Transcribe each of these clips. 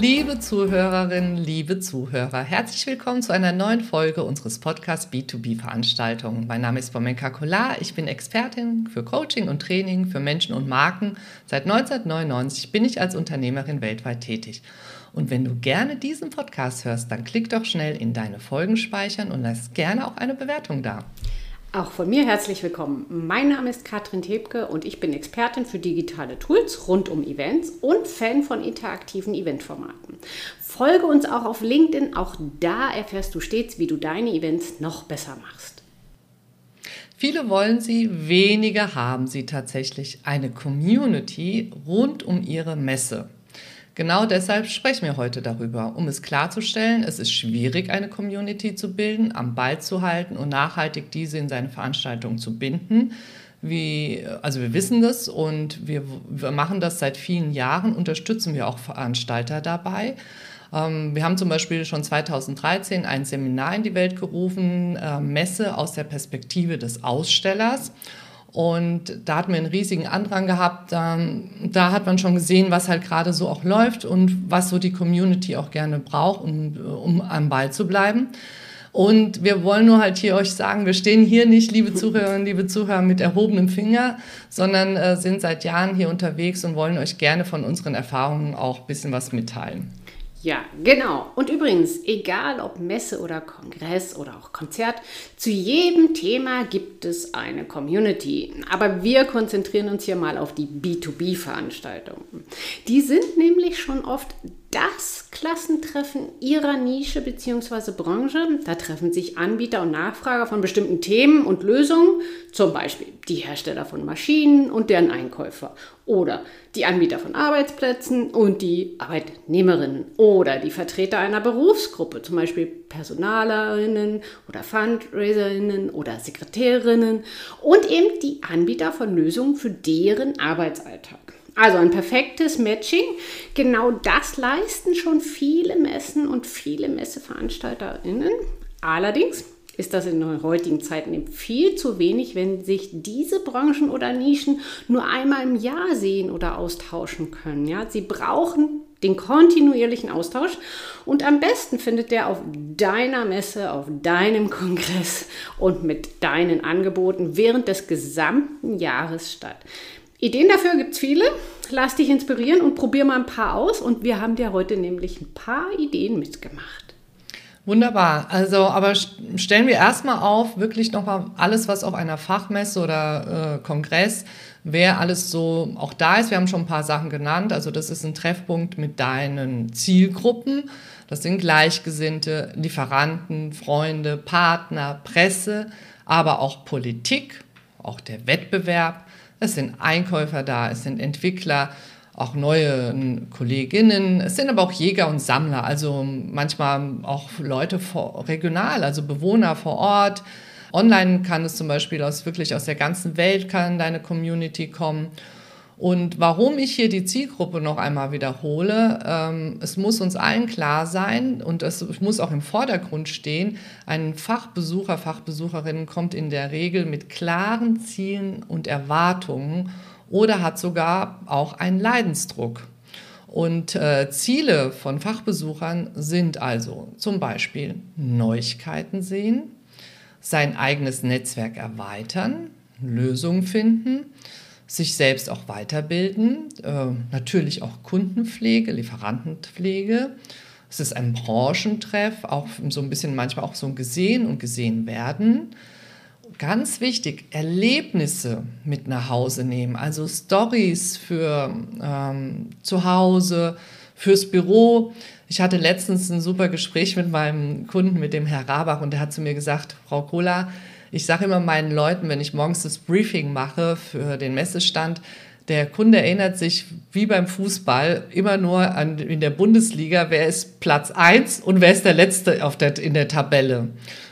Liebe Zuhörerinnen, liebe Zuhörer, herzlich willkommen zu einer neuen Folge unseres Podcasts B2B Veranstaltungen. Mein Name ist Bomenka Kolar, ich bin Expertin für Coaching und Training für Menschen und Marken. Seit 1999 bin ich als Unternehmerin weltweit tätig. Und wenn du gerne diesen Podcast hörst, dann klick doch schnell in deine Folgen speichern und lass gerne auch eine Bewertung da. Auch von mir herzlich willkommen. Mein Name ist Katrin Tebke und ich bin Expertin für digitale Tools rund um Events und Fan von interaktiven Eventformaten. Folge uns auch auf LinkedIn, auch da erfährst du stets, wie du deine Events noch besser machst. Viele wollen sie, wenige haben sie tatsächlich. Eine Community rund um ihre Messe. Genau deshalb sprechen wir heute darüber, um es klarzustellen, es ist schwierig, eine Community zu bilden, am Ball zu halten und nachhaltig diese in seine Veranstaltungen zu binden. Wie, also wir wissen das und wir, wir machen das seit vielen Jahren, unterstützen wir auch Veranstalter dabei. Ähm, wir haben zum Beispiel schon 2013 ein Seminar in die Welt gerufen, äh, Messe aus der Perspektive des Ausstellers. Und da hat man einen riesigen Andrang gehabt. Da, da hat man schon gesehen, was halt gerade so auch läuft und was so die Community auch gerne braucht, um, um am Ball zu bleiben. Und wir wollen nur halt hier euch sagen, wir stehen hier nicht, liebe Zuhörerinnen, liebe Zuhörer, mit erhobenem Finger, sondern äh, sind seit Jahren hier unterwegs und wollen euch gerne von unseren Erfahrungen auch ein bisschen was mitteilen. Ja, genau. Und übrigens, egal ob Messe oder Kongress oder auch Konzert, zu jedem Thema gibt es eine Community. Aber wir konzentrieren uns hier mal auf die B2B-Veranstaltungen. Die sind nämlich schon oft das Klassentreffen ihrer Nische bzw. Branche. Da treffen sich Anbieter und Nachfrager von bestimmten Themen und Lösungen, zum Beispiel die Hersteller von Maschinen und deren Einkäufer oder die Anbieter von Arbeitsplätzen und die Arbeitnehmerinnen oder die Vertreter einer Berufsgruppe, zum Beispiel Personalerinnen oder Fundraiserinnen oder Sekretärinnen und eben die Anbieter von Lösungen für deren Arbeitsalltag. Also ein perfektes Matching. Genau das leisten schon viele Messen und viele Messeveranstalterinnen. Allerdings ist das in der heutigen Zeit viel zu wenig, wenn sich diese Branchen oder Nischen nur einmal im Jahr sehen oder austauschen können. Ja? Sie brauchen den kontinuierlichen Austausch und am besten findet der auf deiner Messe, auf deinem Kongress und mit deinen Angeboten während des gesamten Jahres statt. Ideen dafür gibt es viele. Lass dich inspirieren und probier mal ein paar aus. Und wir haben dir heute nämlich ein paar Ideen mitgemacht. Wunderbar. Also, aber stellen wir erstmal auf, wirklich nochmal alles, was auf einer Fachmesse oder äh, Kongress, wer alles so auch da ist. Wir haben schon ein paar Sachen genannt. Also, das ist ein Treffpunkt mit deinen Zielgruppen. Das sind Gleichgesinnte, Lieferanten, Freunde, Partner, Presse, aber auch Politik, auch der Wettbewerb es sind Einkäufer da, es sind Entwickler, auch neue Kolleginnen. Es sind aber auch Jäger und Sammler, also manchmal auch Leute vor, regional, also Bewohner vor Ort. Online kann es zum Beispiel aus wirklich aus der ganzen Welt kann deine Community kommen. Und warum ich hier die Zielgruppe noch einmal wiederhole, ähm, es muss uns allen klar sein und es muss auch im Vordergrund stehen, ein Fachbesucher, Fachbesucherin kommt in der Regel mit klaren Zielen und Erwartungen oder hat sogar auch einen Leidensdruck. Und äh, Ziele von Fachbesuchern sind also zum Beispiel Neuigkeiten sehen, sein eigenes Netzwerk erweitern, Lösungen finden, sich selbst auch weiterbilden, äh, natürlich auch Kundenpflege, Lieferantenpflege. Es ist ein Branchentreff, auch so ein bisschen manchmal auch so ein gesehen und gesehen werden. Ganz wichtig, Erlebnisse mit nach Hause nehmen, also Stories für ähm, zu Hause, fürs Büro. Ich hatte letztens ein super Gespräch mit meinem Kunden, mit dem Herr Rabach, und der hat zu mir gesagt, Frau Kohler, ich sage immer meinen Leuten, wenn ich morgens das Briefing mache für den Messestand, der Kunde erinnert sich wie beim Fußball immer nur an in der Bundesliga, wer ist Platz 1 und wer ist der Letzte auf der, in der Tabelle.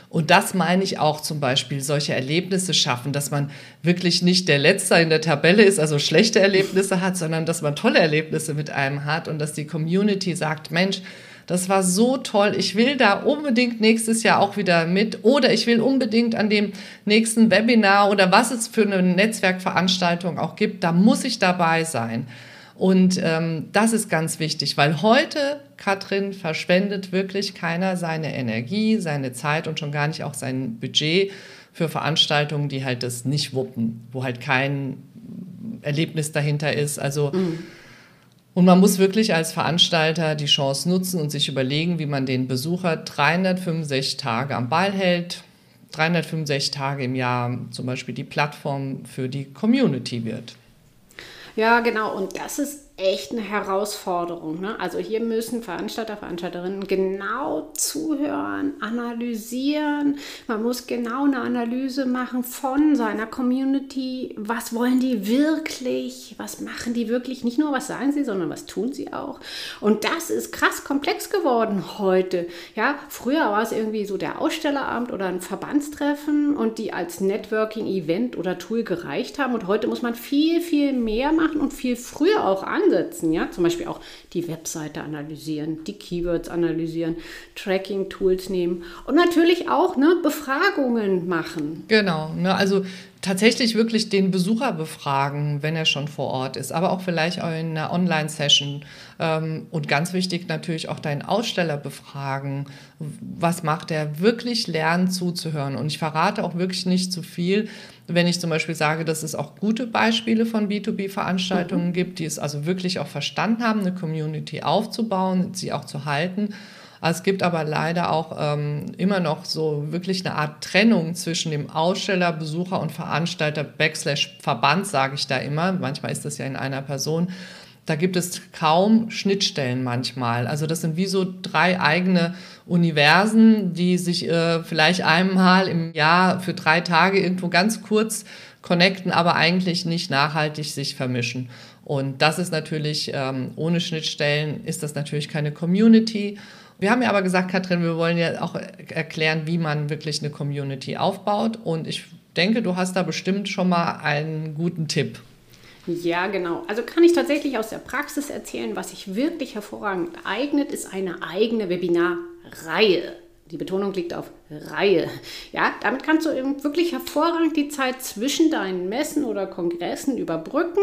Und das meine ich auch zum Beispiel, solche Erlebnisse schaffen, dass man wirklich nicht der Letzte in der Tabelle ist, also schlechte Erlebnisse hat, sondern dass man tolle Erlebnisse mit einem hat und dass die Community sagt, Mensch, das war so toll. Ich will da unbedingt nächstes Jahr auch wieder mit oder ich will unbedingt an dem nächsten Webinar oder was es für eine Netzwerkveranstaltung auch gibt, da muss ich dabei sein. Und ähm, das ist ganz wichtig, weil heute, Katrin, verschwendet wirklich keiner seine Energie, seine Zeit und schon gar nicht auch sein Budget für Veranstaltungen, die halt das nicht wuppen, wo halt kein Erlebnis dahinter ist. Also mhm. Und man muss wirklich als Veranstalter die Chance nutzen und sich überlegen, wie man den Besucher 365 Tage am Ball hält, 365 Tage im Jahr zum Beispiel die Plattform für die Community wird. Ja, genau. Und das ist echt eine Herausforderung. Ne? Also hier müssen Veranstalter, Veranstalterinnen genau zuhören, analysieren. Man muss genau eine Analyse machen von seiner Community. Was wollen die wirklich? Was machen die wirklich? Nicht nur, was sagen sie, sondern was tun sie auch. Und das ist krass komplex geworden heute. Ja, früher war es irgendwie so der Ausstellerabend oder ein Verbandstreffen und die als Networking-Event oder Tool gereicht haben. Und heute muss man viel, viel mehr machen und viel früher auch an ansetzen, ja, zum Beispiel auch die Webseite analysieren, die Keywords analysieren, Tracking-Tools nehmen und natürlich auch ne, Befragungen machen. Genau, ne, also tatsächlich wirklich den Besucher befragen, wenn er schon vor Ort ist, aber auch vielleicht in einer Online-Session. Ähm, und ganz wichtig natürlich auch deinen Aussteller befragen. Was macht er? Wirklich lernen zuzuhören. Und ich verrate auch wirklich nicht zu viel, wenn ich zum Beispiel sage, dass es auch gute Beispiele von B2B-Veranstaltungen mhm. gibt, die es also wirklich auch verstanden haben, eine Community aufzubauen, sie auch zu halten. Es gibt aber leider auch ähm, immer noch so wirklich eine Art Trennung zwischen dem Aussteller, Besucher und Veranstalter, Backslash Verband, sage ich da immer. Manchmal ist das ja in einer Person. Da gibt es kaum Schnittstellen manchmal. Also das sind wie so drei eigene Universen, die sich äh, vielleicht einmal im Jahr für drei Tage irgendwo ganz kurz connecten, aber eigentlich nicht nachhaltig sich vermischen. Und das ist natürlich, ähm, ohne Schnittstellen ist das natürlich keine Community. Wir haben ja aber gesagt, Katrin, wir wollen ja auch erklären, wie man wirklich eine Community aufbaut. Und ich denke, du hast da bestimmt schon mal einen guten Tipp. Ja, genau. Also kann ich tatsächlich aus der Praxis erzählen, was sich wirklich hervorragend eignet, ist eine eigene Webinarreihe. Die Betonung liegt auf Reihe. Ja, damit kannst du wirklich hervorragend die Zeit zwischen deinen Messen oder Kongressen überbrücken.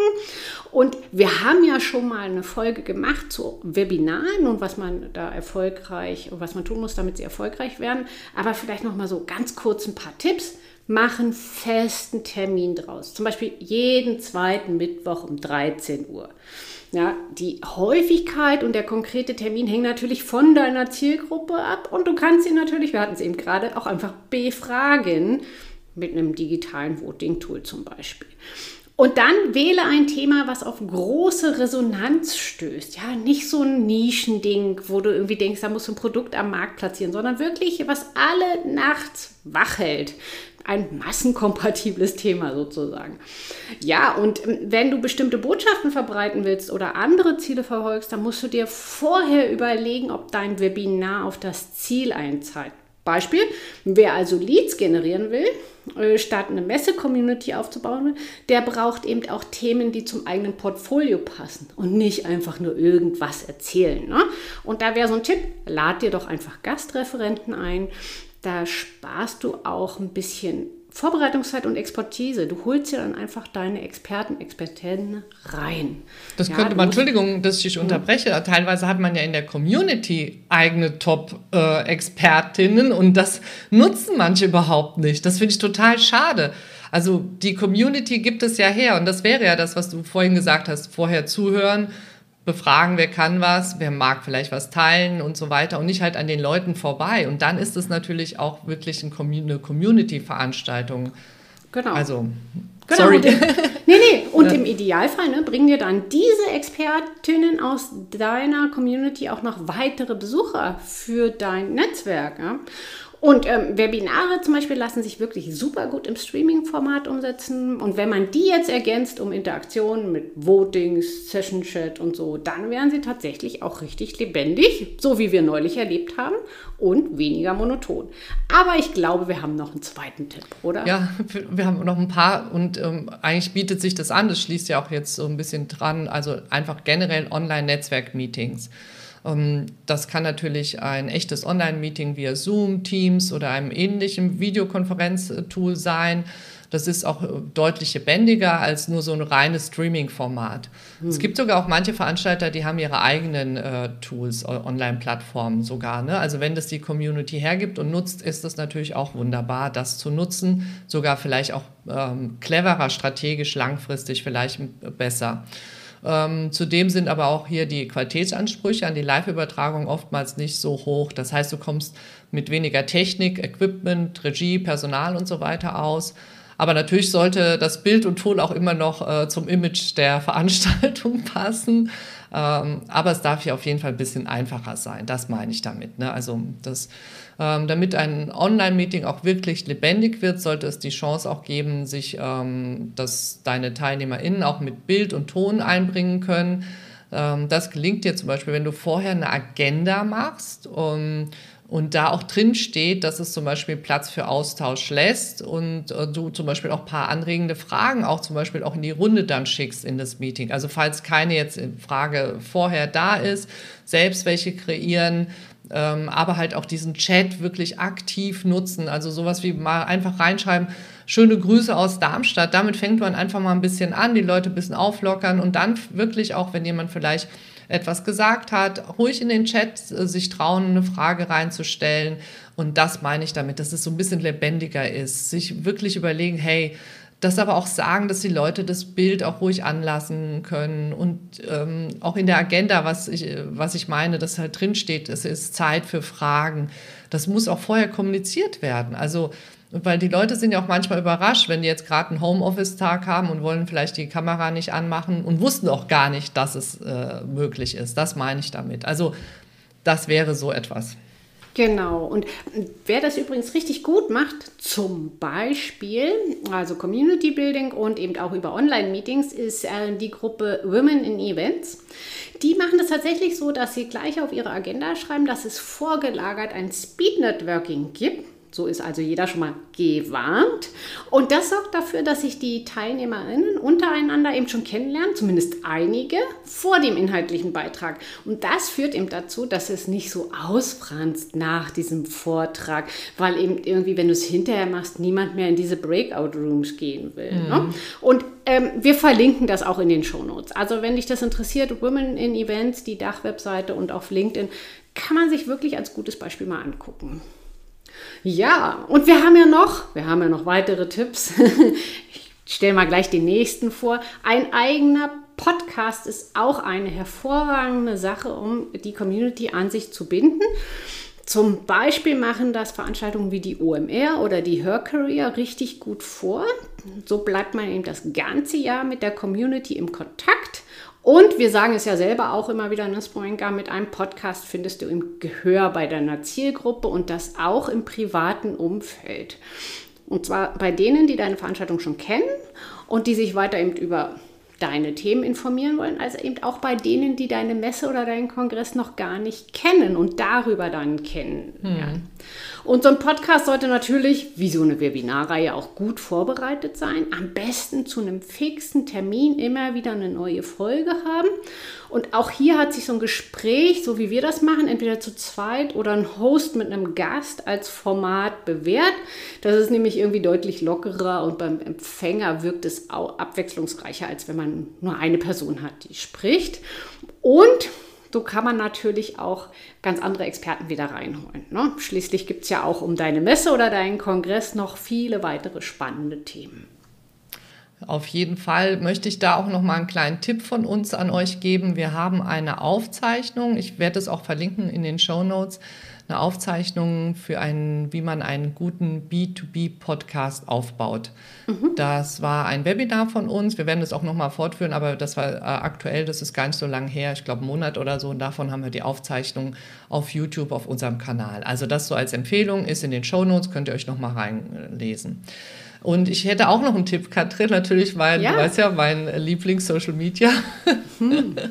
Und wir haben ja schon mal eine Folge gemacht zu Webinaren und was man da erfolgreich und was man tun muss, damit sie erfolgreich werden. Aber vielleicht noch mal so ganz kurz ein paar Tipps. Machen festen Termin draus. Zum Beispiel jeden zweiten Mittwoch um 13 Uhr. Ja, die Häufigkeit und der konkrete Termin hängen natürlich von deiner Zielgruppe ab und du kannst sie natürlich, wir hatten es eben gerade, auch einfach befragen mit einem digitalen Voting-Tool zum Beispiel. Und dann wähle ein Thema, was auf große Resonanz stößt. Ja, nicht so ein Nischending, wo du irgendwie denkst, da musst du ein Produkt am Markt platzieren, sondern wirklich, was alle nachts wach hält ein massenkompatibles Thema sozusagen. Ja, und ähm, wenn du bestimmte Botschaften verbreiten willst oder andere Ziele verfolgst, dann musst du dir vorher überlegen, ob dein Webinar auf das Ziel einzahlt. Beispiel, wer also Leads generieren will, äh, statt eine Messe-Community aufzubauen, der braucht eben auch Themen, die zum eigenen Portfolio passen und nicht einfach nur irgendwas erzählen. Ne? Und da wäre so ein Tipp, lad dir doch einfach Gastreferenten ein, da sparst du auch ein bisschen Vorbereitungszeit und Expertise. Du holst dir dann einfach deine Experten, Expertinnen rein. Das ja, könnte man, Entschuldigung, dass ich dich unterbreche. Ja. Teilweise hat man ja in der Community eigene Top-Expertinnen und das nutzen manche überhaupt nicht. Das finde ich total schade. Also die Community gibt es ja her und das wäre ja das, was du vorhin gesagt hast. Vorher zuhören, befragen, wer kann was, wer mag vielleicht was teilen und so weiter und nicht halt an den Leuten vorbei. Und dann ist es natürlich auch wirklich eine Community-Veranstaltung. Genau. Also, genau. sorry. nee, nee. Und im Idealfall ne, bringen dir dann diese Expertinnen aus deiner Community auch noch weitere Besucher für dein Netzwerk. Ja? Und ähm, Webinare zum Beispiel lassen sich wirklich super gut im Streaming-Format umsetzen. Und wenn man die jetzt ergänzt um Interaktionen mit Votings, Session-Chat und so, dann wären sie tatsächlich auch richtig lebendig, so wie wir neulich erlebt haben, und weniger monoton. Aber ich glaube, wir haben noch einen zweiten Tipp, oder? Ja, wir haben noch ein paar und ähm, eigentlich bietet sich das an. Das schließt ja auch jetzt so ein bisschen dran. Also einfach generell Online-Netzwerk-Meetings. Ähm, das kann natürlich ein echtes Online-Meeting via Zoom, Teams oder einem ähnlichen Videokonferenztool sein. Das ist auch äh, deutlich lebendiger als nur so ein reines Streaming-Format. Hm. Es gibt sogar auch manche Veranstalter, die haben ihre eigenen äh, Tools, Online-Plattformen sogar. Ne? Also wenn das die Community hergibt und nutzt, ist das natürlich auch wunderbar, das zu nutzen. Sogar vielleicht auch ähm, cleverer, strategisch, langfristig vielleicht besser. Ähm, zudem sind aber auch hier die Qualitätsansprüche an die Live-Übertragung oftmals nicht so hoch. Das heißt, du kommst mit weniger Technik, Equipment, Regie, Personal und so weiter aus. Aber natürlich sollte das Bild und Ton auch immer noch äh, zum Image der Veranstaltung passen. Ähm, aber es darf hier auf jeden Fall ein bisschen einfacher sein. Das meine ich damit. Ne? Also das, ähm, damit ein Online-Meeting auch wirklich lebendig wird, sollte es die Chance auch geben, sich, ähm, dass deine TeilnehmerInnen auch mit Bild und Ton einbringen können. Ähm, das gelingt dir zum Beispiel, wenn du vorher eine Agenda machst. Um, und da auch drin steht, dass es zum Beispiel Platz für Austausch lässt und äh, du zum Beispiel auch ein paar anregende Fragen auch zum Beispiel auch in die Runde dann schickst in das Meeting. Also falls keine jetzt Frage vorher da ist, selbst welche kreieren, ähm, aber halt auch diesen Chat wirklich aktiv nutzen. Also sowas wie mal einfach reinschreiben, schöne Grüße aus Darmstadt. Damit fängt man einfach mal ein bisschen an, die Leute ein bisschen auflockern und dann wirklich auch, wenn jemand vielleicht etwas gesagt hat, ruhig in den Chat äh, sich trauen, eine Frage reinzustellen. Und das meine ich damit, dass es so ein bisschen lebendiger ist. Sich wirklich überlegen, hey, das aber auch sagen, dass die Leute das Bild auch ruhig anlassen können und ähm, auch in der Agenda, was ich, was ich meine, dass halt drinsteht, es ist Zeit für Fragen. Das muss auch vorher kommuniziert werden. Also weil die Leute sind ja auch manchmal überrascht, wenn die jetzt gerade einen Homeoffice-Tag haben und wollen vielleicht die Kamera nicht anmachen und wussten auch gar nicht, dass es äh, möglich ist. Das meine ich damit. Also das wäre so etwas. Genau. Und wer das übrigens richtig gut macht, zum Beispiel, also Community Building und eben auch über Online-Meetings, ist äh, die Gruppe Women in Events. Die machen das tatsächlich so, dass sie gleich auf ihre Agenda schreiben, dass es vorgelagert ein Speed Networking gibt. So ist also jeder schon mal gewarnt. Und das sorgt dafür, dass sich die TeilnehmerInnen untereinander eben schon kennenlernen, zumindest einige, vor dem inhaltlichen Beitrag. Und das führt eben dazu, dass es nicht so ausfranst nach diesem Vortrag, weil eben irgendwie, wenn du es hinterher machst, niemand mehr in diese Breakout-Rooms gehen will. Mhm. Ne? Und ähm, wir verlinken das auch in den Shownotes. Also wenn dich das interessiert, Women in Events, die Dachwebseite und auf LinkedIn, kann man sich wirklich als gutes Beispiel mal angucken. Ja, und wir haben ja noch, wir haben ja noch weitere Tipps. ich stelle mal gleich den nächsten vor. Ein eigener Podcast ist auch eine hervorragende Sache, um die Community an sich zu binden. Zum Beispiel machen das Veranstaltungen wie die OMR oder die Her Career richtig gut vor. So bleibt man eben das ganze Jahr mit der Community im Kontakt und wir sagen es ja selber auch immer wieder, ne, Spoinga, mit einem Podcast findest du im Gehör bei deiner Zielgruppe und das auch im privaten Umfeld. Und zwar bei denen, die deine Veranstaltung schon kennen und die sich weiter eben über deine Themen informieren wollen, als eben auch bei denen, die deine Messe oder deinen Kongress noch gar nicht kennen und darüber dann kennen. Hm. Und so ein Podcast sollte natürlich, wie so eine Webinarreihe, auch gut vorbereitet sein. Am besten zu einem fixen Termin immer wieder eine neue Folge haben. Und auch hier hat sich so ein Gespräch, so wie wir das machen, entweder zu zweit oder ein Host mit einem Gast als Format bewährt. Das ist nämlich irgendwie deutlich lockerer und beim Empfänger wirkt es auch abwechslungsreicher, als wenn man nur eine Person hat, die spricht. Und so kann man natürlich auch ganz andere Experten wieder reinholen. Ne? Schließlich gibt es ja auch um deine Messe oder deinen Kongress noch viele weitere spannende Themen. Auf jeden Fall möchte ich da auch noch mal einen kleinen Tipp von uns an euch geben. Wir haben eine Aufzeichnung, ich werde es auch verlinken in den Show Notes, eine Aufzeichnung für einen, wie man einen guten B2B-Podcast aufbaut. Mhm. Das war ein Webinar von uns. Wir werden das auch noch mal fortführen, aber das war äh, aktuell, das ist gar nicht so lange her, ich glaube einen Monat oder so. Und davon haben wir die Aufzeichnung auf YouTube auf unserem Kanal. Also das so als Empfehlung ist in den Show Notes, könnt ihr euch noch mal reinlesen. Und ich hätte auch noch einen Tipp, Katrin, natürlich, weil ja. du weißt ja, mein Lieblings-Social Media. Hm.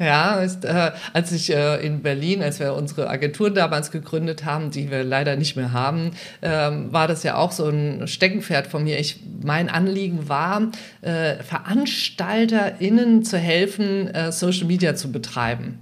Ja, ist, äh, als ich äh, in Berlin, als wir unsere Agentur damals gegründet haben, die wir leider nicht mehr haben, ähm, war das ja auch so ein Steckenpferd von mir. Ich, mein Anliegen war, äh, VeranstalterInnen zu helfen, äh, Social Media zu betreiben.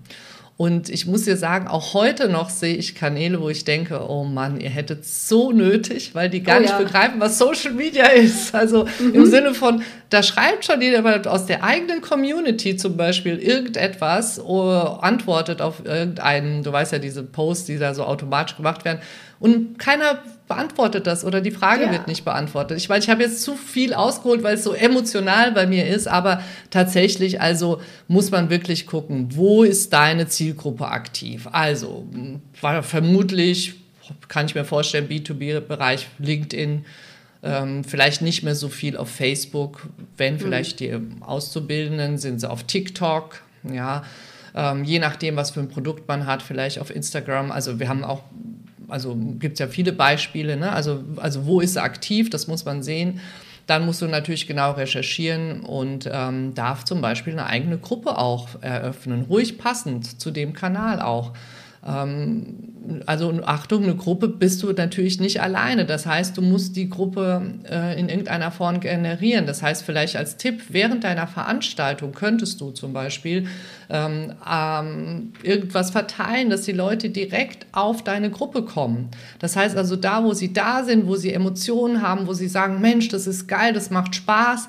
Und ich muss dir sagen, auch heute noch sehe ich Kanäle, wo ich denke, oh Mann, ihr hättet so nötig, weil die gar oh, nicht ja. begreifen, was Social Media ist. Also mhm. im Sinne von, da schreibt schon jeder aus der eigenen Community zum Beispiel irgendetwas, oder antwortet auf irgendeinen, du weißt ja, diese Posts, die da so automatisch gemacht werden. Und keiner beantwortet das oder die Frage ja. wird nicht beantwortet. Ich meine, ich habe jetzt zu viel ausgeholt, weil es so emotional bei mir ist, aber tatsächlich, also muss man wirklich gucken, wo ist deine Zielgruppe aktiv? Also vermutlich, kann ich mir vorstellen, B2B-Bereich, LinkedIn, ähm, vielleicht nicht mehr so viel auf Facebook, wenn mhm. vielleicht die Auszubildenden sind sie auf TikTok, ja. Ähm, je nachdem, was für ein Produkt man hat, vielleicht auf Instagram. Also wir haben auch also gibt es ja viele Beispiele, ne? also, also wo ist er aktiv, das muss man sehen. Dann musst du natürlich genau recherchieren und ähm, darf zum Beispiel eine eigene Gruppe auch eröffnen, ruhig passend zu dem Kanal auch. Ähm, also Achtung, eine Gruppe bist du natürlich nicht alleine. Das heißt, du musst die Gruppe äh, in irgendeiner Form generieren. Das heißt, vielleicht als Tipp, während deiner Veranstaltung könntest du zum Beispiel ähm, ähm, irgendwas verteilen, dass die Leute direkt auf deine Gruppe kommen. Das heißt also, da, wo sie da sind, wo sie Emotionen haben, wo sie sagen, Mensch, das ist geil, das macht Spaß,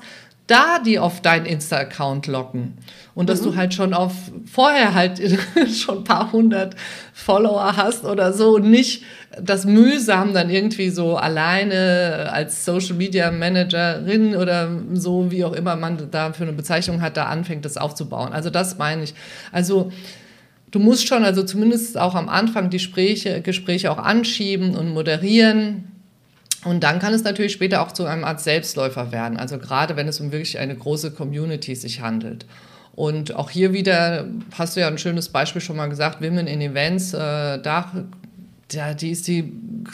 da die auf deinen Insta-Account locken. Und dass mhm. du halt schon auf vorher halt schon ein paar hundert Follower hast oder so, nicht das mühsam dann irgendwie so alleine als Social Media Managerin oder so, wie auch immer man da für eine Bezeichnung hat, da anfängt, das aufzubauen. Also das meine ich. Also du musst schon, also zumindest auch am Anfang die Gespräche, Gespräche auch anschieben und moderieren und dann kann es natürlich später auch zu einem Art Selbstläufer werden, also gerade wenn es um wirklich eine große Community sich handelt. Und auch hier wieder hast du ja ein schönes Beispiel schon mal gesagt, Women in Events, äh, da, da die ist die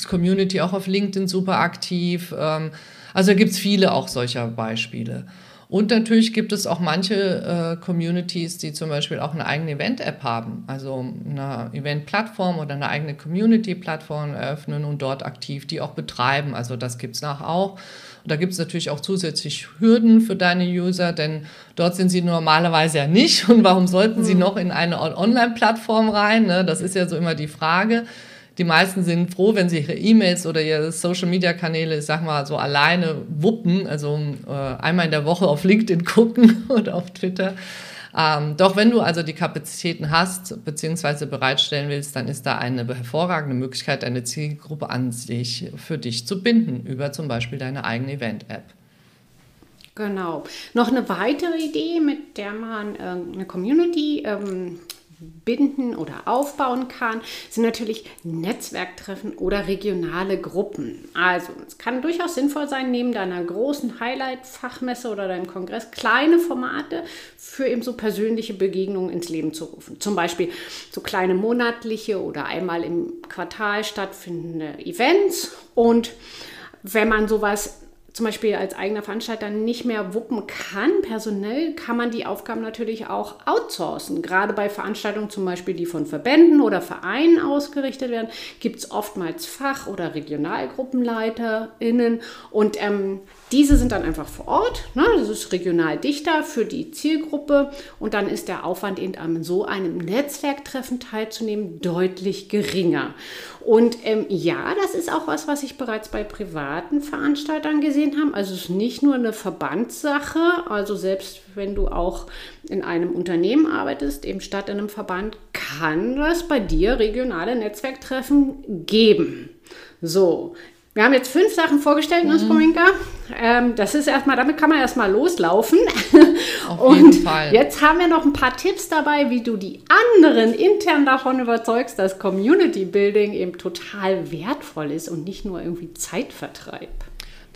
Community auch auf LinkedIn super aktiv. Ähm, also gibt es viele auch solcher Beispiele. Und natürlich gibt es auch manche äh, Communities, die zum Beispiel auch eine eigene Event-App haben, also eine Event-Plattform oder eine eigene Community-Plattform eröffnen und dort aktiv die auch betreiben. Also das gibt es nach auch. Und da gibt es natürlich auch zusätzlich Hürden für deine User, denn dort sind sie normalerweise ja nicht. Und warum sollten sie hm. noch in eine Online-Plattform rein? Ne? Das ist ja so immer die Frage. Die meisten sind froh, wenn sie ihre E-Mails oder ihre Social-Media-Kanäle, ich sag mal, so alleine wuppen, also äh, einmal in der Woche auf LinkedIn gucken oder auf Twitter. Ähm, doch wenn du also die Kapazitäten hast bzw. bereitstellen willst, dann ist da eine hervorragende Möglichkeit, eine Zielgruppe an sich für dich zu binden über zum Beispiel deine eigene Event-App. Genau. Noch eine weitere Idee, mit der man äh, eine Community ähm, binden oder aufbauen kann, sind natürlich Netzwerktreffen oder regionale Gruppen. Also es kann durchaus sinnvoll sein, neben deiner großen Highlight-Fachmesse oder deinem Kongress kleine Formate für eben so persönliche Begegnungen ins Leben zu rufen. Zum Beispiel so kleine monatliche oder einmal im Quartal stattfindende Events. Und wenn man sowas zum Beispiel als eigener Veranstalter nicht mehr wuppen kann, personell, kann man die Aufgaben natürlich auch outsourcen. Gerade bei Veranstaltungen zum Beispiel, die von Verbänden oder Vereinen ausgerichtet werden, gibt es oftmals Fach- oder RegionalgruppenleiterInnen und ähm, diese sind dann einfach vor Ort. Ne? Das ist regional dichter für die Zielgruppe und dann ist der Aufwand eben an so einem Netzwerktreffen teilzunehmen deutlich geringer. Und ähm, ja, das ist auch was, was ich bereits bei privaten Veranstaltern gesehen habe. Also es ist nicht nur eine Verbandssache. Also selbst wenn du auch in einem Unternehmen arbeitest, eben statt in einem Verband, kann es bei dir regionale Netzwerktreffen geben. So, wir haben jetzt fünf Sachen vorgestellt, mhm. Nussbrominka. Ähm, das ist erstmal, damit kann man erstmal loslaufen. Auf Und Fall. jetzt haben wir noch ein paar Tipps dabei, wie du die anderen intern davon überzeugst, dass Community Building eben total wertvoll ist und nicht nur irgendwie Zeitvertreib.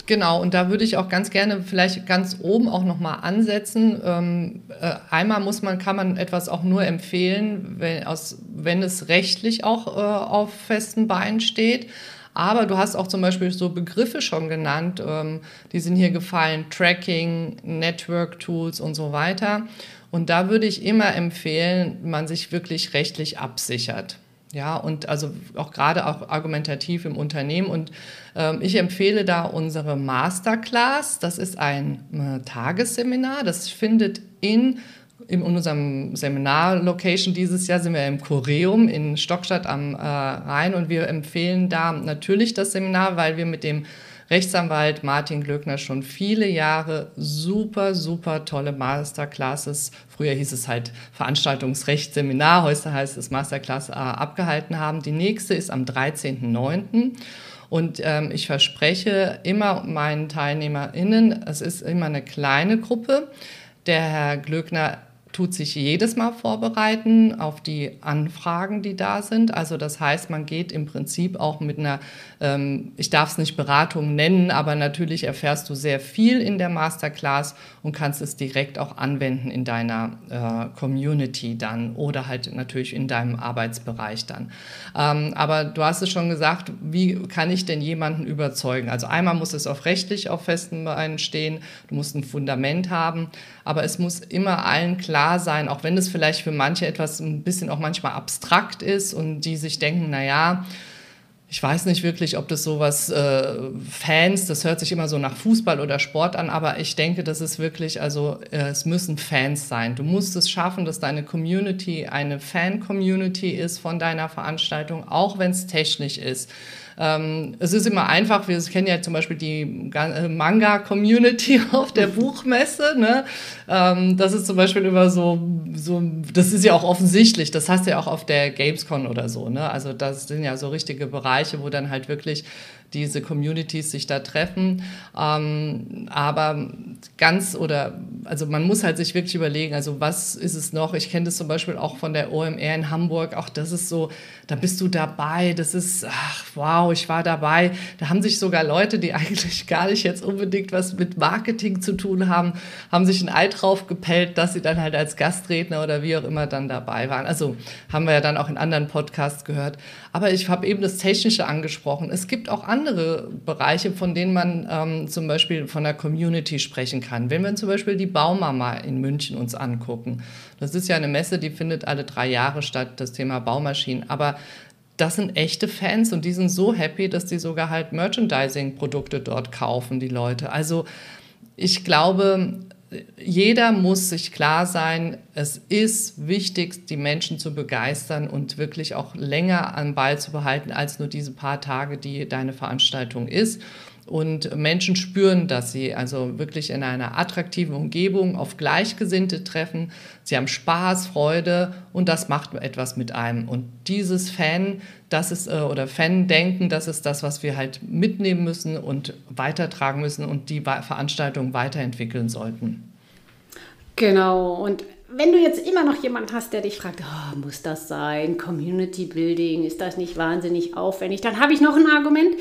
Genau, und da würde ich auch ganz gerne vielleicht ganz oben auch nochmal ansetzen. Ähm, äh, einmal muss man, kann man etwas auch nur empfehlen, wenn, aus, wenn es rechtlich auch äh, auf festen Beinen steht. Aber du hast auch zum Beispiel so Begriffe schon genannt, ähm, die sind hier gefallen, Tracking, Network Tools und so weiter. Und da würde ich immer empfehlen, man sich wirklich rechtlich absichert. Ja, und also auch gerade auch argumentativ im Unternehmen. Und ähm, ich empfehle da unsere Masterclass. Das ist ein äh, Tagesseminar. Das findet in in unserem Seminar-Location dieses Jahr sind wir im Choreum in Stockstadt am äh, Rhein und wir empfehlen da natürlich das Seminar, weil wir mit dem Rechtsanwalt Martin Glöckner schon viele Jahre super, super tolle Masterclasses, früher hieß es halt Veranstaltungsrecht Seminar, heute heißt es Masterclass äh, abgehalten haben. Die nächste ist am 13.09. Und ähm, ich verspreche immer meinen TeilnehmerInnen, es ist immer eine kleine Gruppe. Der Herr Glöckner tut sich jedes Mal vorbereiten auf die Anfragen, die da sind. Also das heißt, man geht im Prinzip auch mit einer, ähm, ich darf es nicht Beratung nennen, aber natürlich erfährst du sehr viel in der Masterclass und kannst es direkt auch anwenden in deiner äh, Community dann oder halt natürlich in deinem Arbeitsbereich dann. Ähm, aber du hast es schon gesagt, wie kann ich denn jemanden überzeugen? Also einmal muss es auf rechtlich auf festen Beinen stehen, du musst ein Fundament haben, aber es muss immer allen klar sein, auch wenn es vielleicht für manche etwas ein bisschen auch manchmal abstrakt ist und die sich denken, na ja, ich weiß nicht wirklich, ob das sowas äh, Fans, das hört sich immer so nach Fußball oder Sport an, aber ich denke, das ist wirklich, also äh, es müssen Fans sein. Du musst es schaffen, dass deine Community eine Fan-Community ist von deiner Veranstaltung, auch wenn es technisch ist. Ähm, es ist immer einfach, wir kennen ja zum Beispiel die äh, Manga-Community auf der Buchmesse. Ne? Ähm, das ist zum Beispiel immer so, so, das ist ja auch offensichtlich, das hast du ja auch auf der Gamescon oder so. Ne? Also das sind ja so richtige Bereiche, wo dann halt wirklich diese Communities sich da treffen. Ähm, aber ganz oder, also man muss halt sich wirklich überlegen, also was ist es noch? Ich kenne das zum Beispiel auch von der OMR in Hamburg, auch das ist so, da bist du dabei, das ist, ach wow, ich war dabei. Da haben sich sogar Leute, die eigentlich gar nicht jetzt unbedingt was mit Marketing zu tun haben, haben sich ein Ei drauf gepellt, dass sie dann halt als Gastredner oder wie auch immer dann dabei waren. Also haben wir ja dann auch in anderen Podcasts gehört. Aber ich habe eben das Technische angesprochen. Es gibt auch andere Bereiche, von denen man ähm, zum Beispiel von der Community sprechen kann. Wenn wir zum Beispiel die Baumama in München uns angucken. Das ist ja eine Messe, die findet alle drei Jahre statt, das Thema Baumaschinen. Aber das sind echte Fans und die sind so happy, dass die sogar halt Merchandising-Produkte dort kaufen, die Leute. Also ich glaube, jeder muss sich klar sein, es ist wichtig, die Menschen zu begeistern und wirklich auch länger am Ball zu behalten als nur diese paar Tage, die deine Veranstaltung ist. Und Menschen spüren, dass sie also wirklich in einer attraktiven Umgebung auf Gleichgesinnte treffen. Sie haben Spaß, Freude und das macht etwas mit einem. Und dieses Fan, das ist, äh, oder Fan-Denken, das ist das, was wir halt mitnehmen müssen und weitertragen müssen und die Veranstaltung weiterentwickeln sollten. Genau. Und wenn du jetzt immer noch jemanden hast, der dich fragt, oh, muss das sein? Community Building, ist das nicht wahnsinnig aufwendig? Dann habe ich noch ein Argument.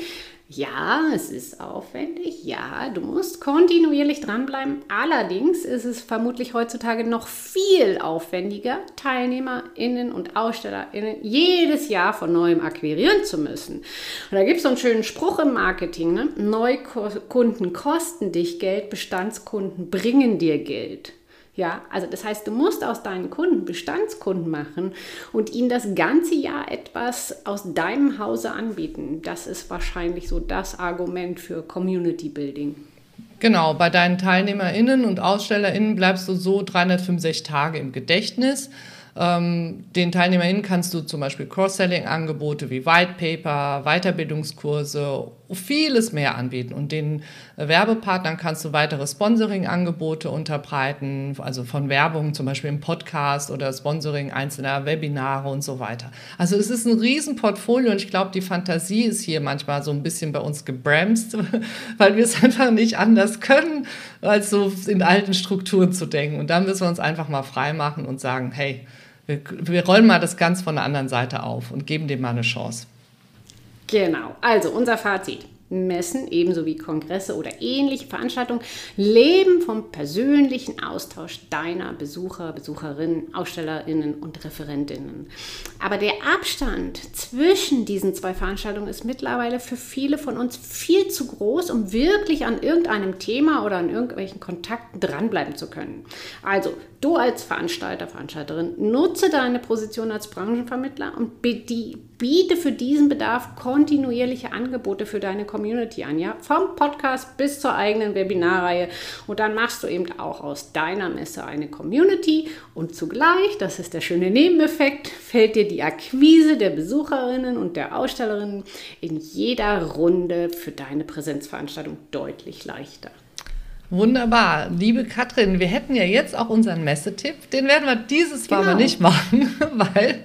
Ja, es ist aufwendig. Ja, du musst kontinuierlich dranbleiben. Allerdings ist es vermutlich heutzutage noch viel aufwendiger, TeilnehmerInnen und AusstellerInnen jedes Jahr von neuem akquirieren zu müssen. Und da gibt es so einen schönen Spruch im Marketing: ne? Neukunden kosten dich Geld, Bestandskunden bringen dir Geld. Ja, also das heißt, du musst aus deinen Kunden Bestandskunden machen und ihnen das ganze Jahr etwas aus deinem Hause anbieten. Das ist wahrscheinlich so das Argument für Community Building. Genau, bei deinen TeilnehmerInnen und AusstellerInnen bleibst du so 365 Tage im Gedächtnis. Ähm, den TeilnehmerInnen kannst du zum Beispiel Cross-Selling-Angebote wie White Paper, Weiterbildungskurse, vieles mehr anbieten. Und den Werbepartnern kannst du weitere Sponsoring-Angebote unterbreiten, also von Werbung zum Beispiel im Podcast oder Sponsoring einzelner Webinare und so weiter. Also es ist ein Riesenportfolio und ich glaube, die Fantasie ist hier manchmal so ein bisschen bei uns gebremst, weil wir es einfach nicht anders können, als so in alten Strukturen zu denken. Und da müssen wir uns einfach mal frei machen und sagen, hey, wir, wir rollen mal das Ganze von der anderen Seite auf und geben dem mal eine Chance. Genau, also unser Fazit. Messen ebenso wie Kongresse oder ähnliche Veranstaltungen leben vom persönlichen Austausch deiner Besucher, Besucherinnen, Ausstellerinnen und Referentinnen. Aber der Abstand zwischen diesen zwei Veranstaltungen ist mittlerweile für viele von uns viel zu groß, um wirklich an irgendeinem Thema oder an irgendwelchen Kontakten dranbleiben zu können. Also du als Veranstalter, Veranstalterin, nutze deine Position als Branchenvermittler und biete für diesen Bedarf kontinuierliche Angebote für deine Community an, ja, vom Podcast bis zur eigenen Webinarreihe. Und dann machst du eben auch aus deiner Messe eine Community und zugleich, das ist der schöne Nebeneffekt, fällt dir die Akquise der Besucherinnen und der Ausstellerinnen in jeder Runde für deine Präsenzveranstaltung deutlich leichter. Wunderbar. Liebe Katrin, wir hätten ja jetzt auch unseren Messetipp. Den werden wir dieses Mal genau. mal nicht machen, weil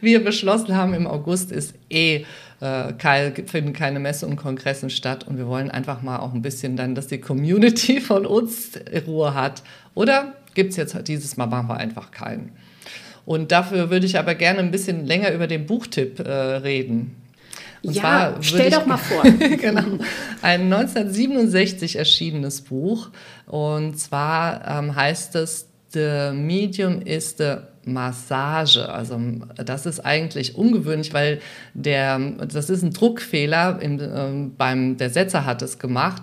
wir beschlossen haben, im August ist eh äh, keine, finden keine Messe und Kongressen statt und wir wollen einfach mal auch ein bisschen dann, dass die Community von uns Ruhe hat. Oder gibt es jetzt dieses Mal, machen wir einfach keinen. Und dafür würde ich aber gerne ein bisschen länger über den Buchtipp äh, reden. Und ja, stell doch mal vor. genau. Ein 1967 erschienenes Buch. Und zwar ähm, heißt es, The Medium is the Massage. Also das ist eigentlich ungewöhnlich, weil der, das ist ein Druckfehler, im, ähm, beim, der Setzer hat es gemacht.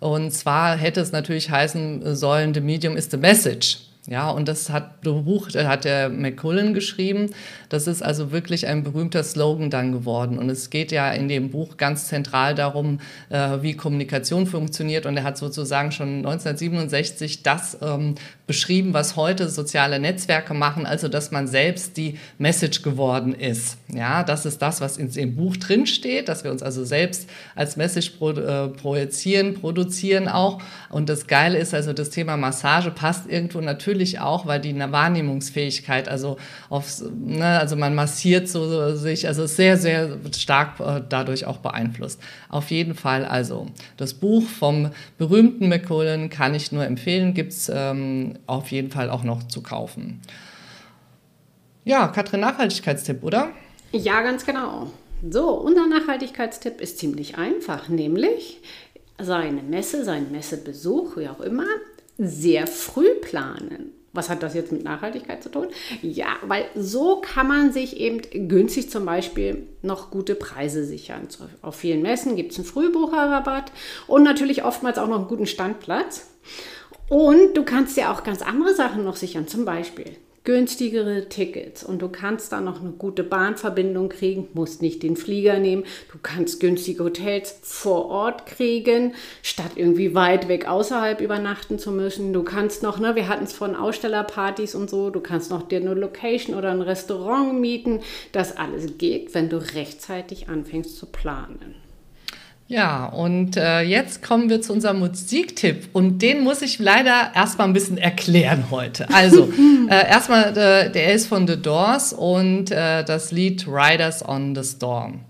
Und zwar hätte es natürlich heißen sollen, The Medium is the Message. Ja, und das hat Buch, hat der McCullen geschrieben. Das ist also wirklich ein berühmter Slogan dann geworden. Und es geht ja in dem Buch ganz zentral darum, äh, wie Kommunikation funktioniert. Und er hat sozusagen schon 1967 das ähm, beschrieben, was heute soziale Netzwerke machen, also dass man selbst die Message geworden ist. Ja, das ist das, was in dem Buch drin steht, dass wir uns also selbst als Message pro, äh, projizieren, produzieren auch. Und das Geile ist also, das Thema Massage passt irgendwo natürlich auch, weil die Wahrnehmungsfähigkeit, also auf, ne, also man massiert so sich, also sehr, sehr stark äh, dadurch auch beeinflusst. Auf jeden Fall also das Buch vom berühmten McCullen kann ich nur empfehlen, gibt's ähm, auf jeden Fall auch noch zu kaufen. Ja, Katrin, Nachhaltigkeitstipp, oder? Ja, ganz genau. So, unser Nachhaltigkeitstipp ist ziemlich einfach, nämlich seine Messe, seinen Messebesuch, wie auch immer, sehr früh planen. Was hat das jetzt mit Nachhaltigkeit zu tun? Ja, weil so kann man sich eben günstig zum Beispiel noch gute Preise sichern. Auf vielen Messen gibt es einen Frühbucherrabatt und natürlich oftmals auch noch einen guten Standplatz. Und du kannst dir auch ganz andere Sachen noch sichern, zum Beispiel günstigere Tickets und du kannst dann noch eine gute Bahnverbindung kriegen, musst nicht den Flieger nehmen, du kannst günstige Hotels vor Ort kriegen, statt irgendwie weit weg außerhalb übernachten zu müssen. Du kannst noch, ne, wir hatten es von Ausstellerpartys und so, du kannst noch dir eine Location oder ein Restaurant mieten. Das alles geht, wenn du rechtzeitig anfängst zu planen. Ja, und äh, jetzt kommen wir zu unserem Musiktipp und den muss ich leider erstmal ein bisschen erklären heute. Also, äh, erstmal, äh, der ist von The Doors und äh, das Lied Riders on the Storm.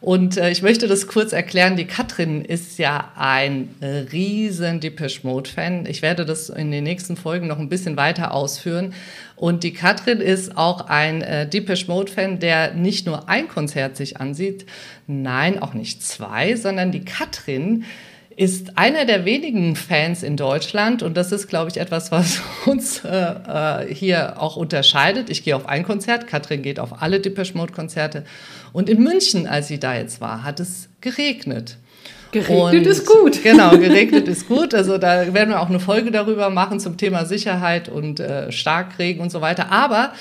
Und äh, ich möchte das kurz erklären. Die Katrin ist ja ein riesen Depeche Mode Fan. Ich werde das in den nächsten Folgen noch ein bisschen weiter ausführen. Und die Katrin ist auch ein äh, Depeche Mode Fan, der nicht nur ein Konzert sich ansieht, nein, auch nicht zwei, sondern die Katrin ist einer der wenigen Fans in Deutschland und das ist, glaube ich, etwas, was uns äh, äh, hier auch unterscheidet. Ich gehe auf ein Konzert, Katrin geht auf alle Depeche Mode Konzerte und in München, als sie da jetzt war, hat es geregnet. Geregnet und, ist gut. Genau, geregnet ist gut. Also da werden wir auch eine Folge darüber machen zum Thema Sicherheit und äh, Starkregen und so weiter. Aber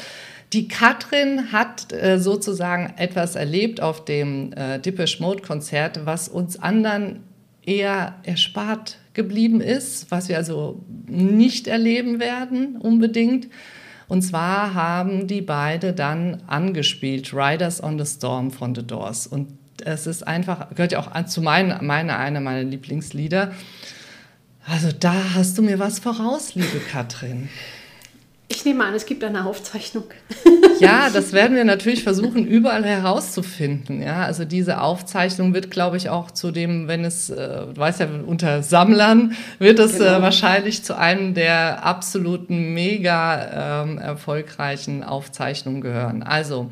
die Katrin hat äh, sozusagen etwas erlebt auf dem äh, Depeche Mode Konzert, was uns anderen eher erspart geblieben ist, was wir also nicht erleben werden unbedingt. Und zwar haben die beide dann angespielt, Riders on the Storm von The Doors. Und es ist einfach, gehört ja auch zu meinen, meine, einer meiner Lieblingslieder. Also da hast du mir was voraus, liebe Katrin. Ich nehme an, es gibt eine Aufzeichnung. Ja, das werden wir natürlich versuchen, überall herauszufinden. Ja, also diese Aufzeichnung wird, glaube ich, auch zu dem, wenn es, äh, du weißt ja, unter Sammlern wird es äh, genau. äh, wahrscheinlich zu einem der absoluten mega ähm, erfolgreichen Aufzeichnungen gehören. Also,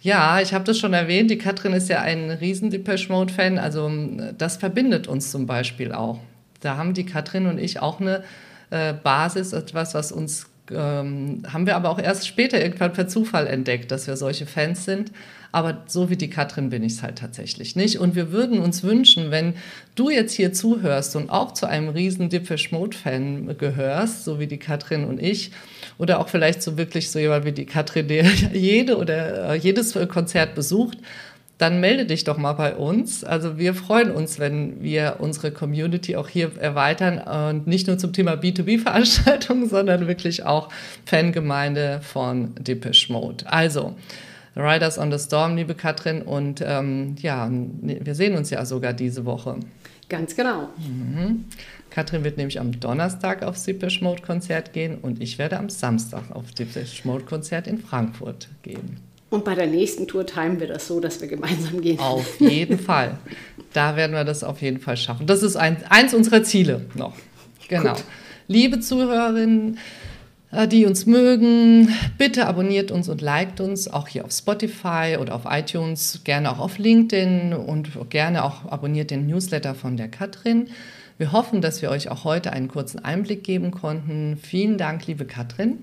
ja, ich habe das schon erwähnt, die Katrin ist ja ein riesen Depeche Mode-Fan, also das verbindet uns zum Beispiel auch. Da haben die Katrin und ich auch eine äh, Basis, etwas, was uns ähm, haben wir aber auch erst später irgendwann per Zufall entdeckt, dass wir solche Fans sind. Aber so wie die Katrin bin ich es halt tatsächlich nicht. Und wir würden uns wünschen, wenn du jetzt hier zuhörst und auch zu einem riesen Depeche Mode Fan gehörst, so wie die Katrin und ich, oder auch vielleicht so wirklich so jemand wie die Katrin, der jede oder äh, jedes Konzert besucht, dann melde dich doch mal bei uns. Also wir freuen uns, wenn wir unsere Community auch hier erweitern und nicht nur zum Thema B2B-Veranstaltungen, sondern wirklich auch Fangemeinde von Depeche Mode. Also, Riders on the Storm, liebe Katrin, und ähm, ja, wir sehen uns ja sogar diese Woche. Ganz genau. Mhm. Katrin wird nämlich am Donnerstag aufs Depeche Mode Konzert gehen und ich werde am Samstag auf Depeche Mode Konzert in Frankfurt gehen. Und bei der nächsten Tour timen wir das so, dass wir gemeinsam gehen. Auf jeden Fall. Da werden wir das auf jeden Fall schaffen. Das ist ein, eins unserer Ziele noch. Genau. Gut. Liebe Zuhörerinnen, äh, die uns mögen, bitte abonniert uns und liked uns, auch hier auf Spotify oder auf iTunes, gerne auch auf LinkedIn und gerne auch abonniert den Newsletter von der Katrin. Wir hoffen, dass wir euch auch heute einen kurzen Einblick geben konnten. Vielen Dank, liebe Katrin.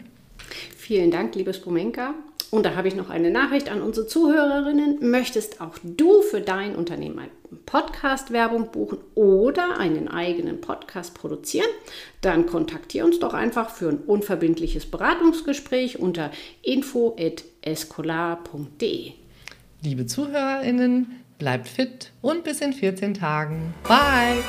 Vielen Dank, liebe Spomenka. Und da habe ich noch eine Nachricht an unsere Zuhörerinnen. Möchtest auch du für dein Unternehmen eine Podcast-Werbung buchen oder einen eigenen Podcast produzieren? Dann kontaktiere uns doch einfach für ein unverbindliches Beratungsgespräch unter info.escolar.de. Liebe ZuhörerInnen, bleibt fit und bis in 14 Tagen. Bye!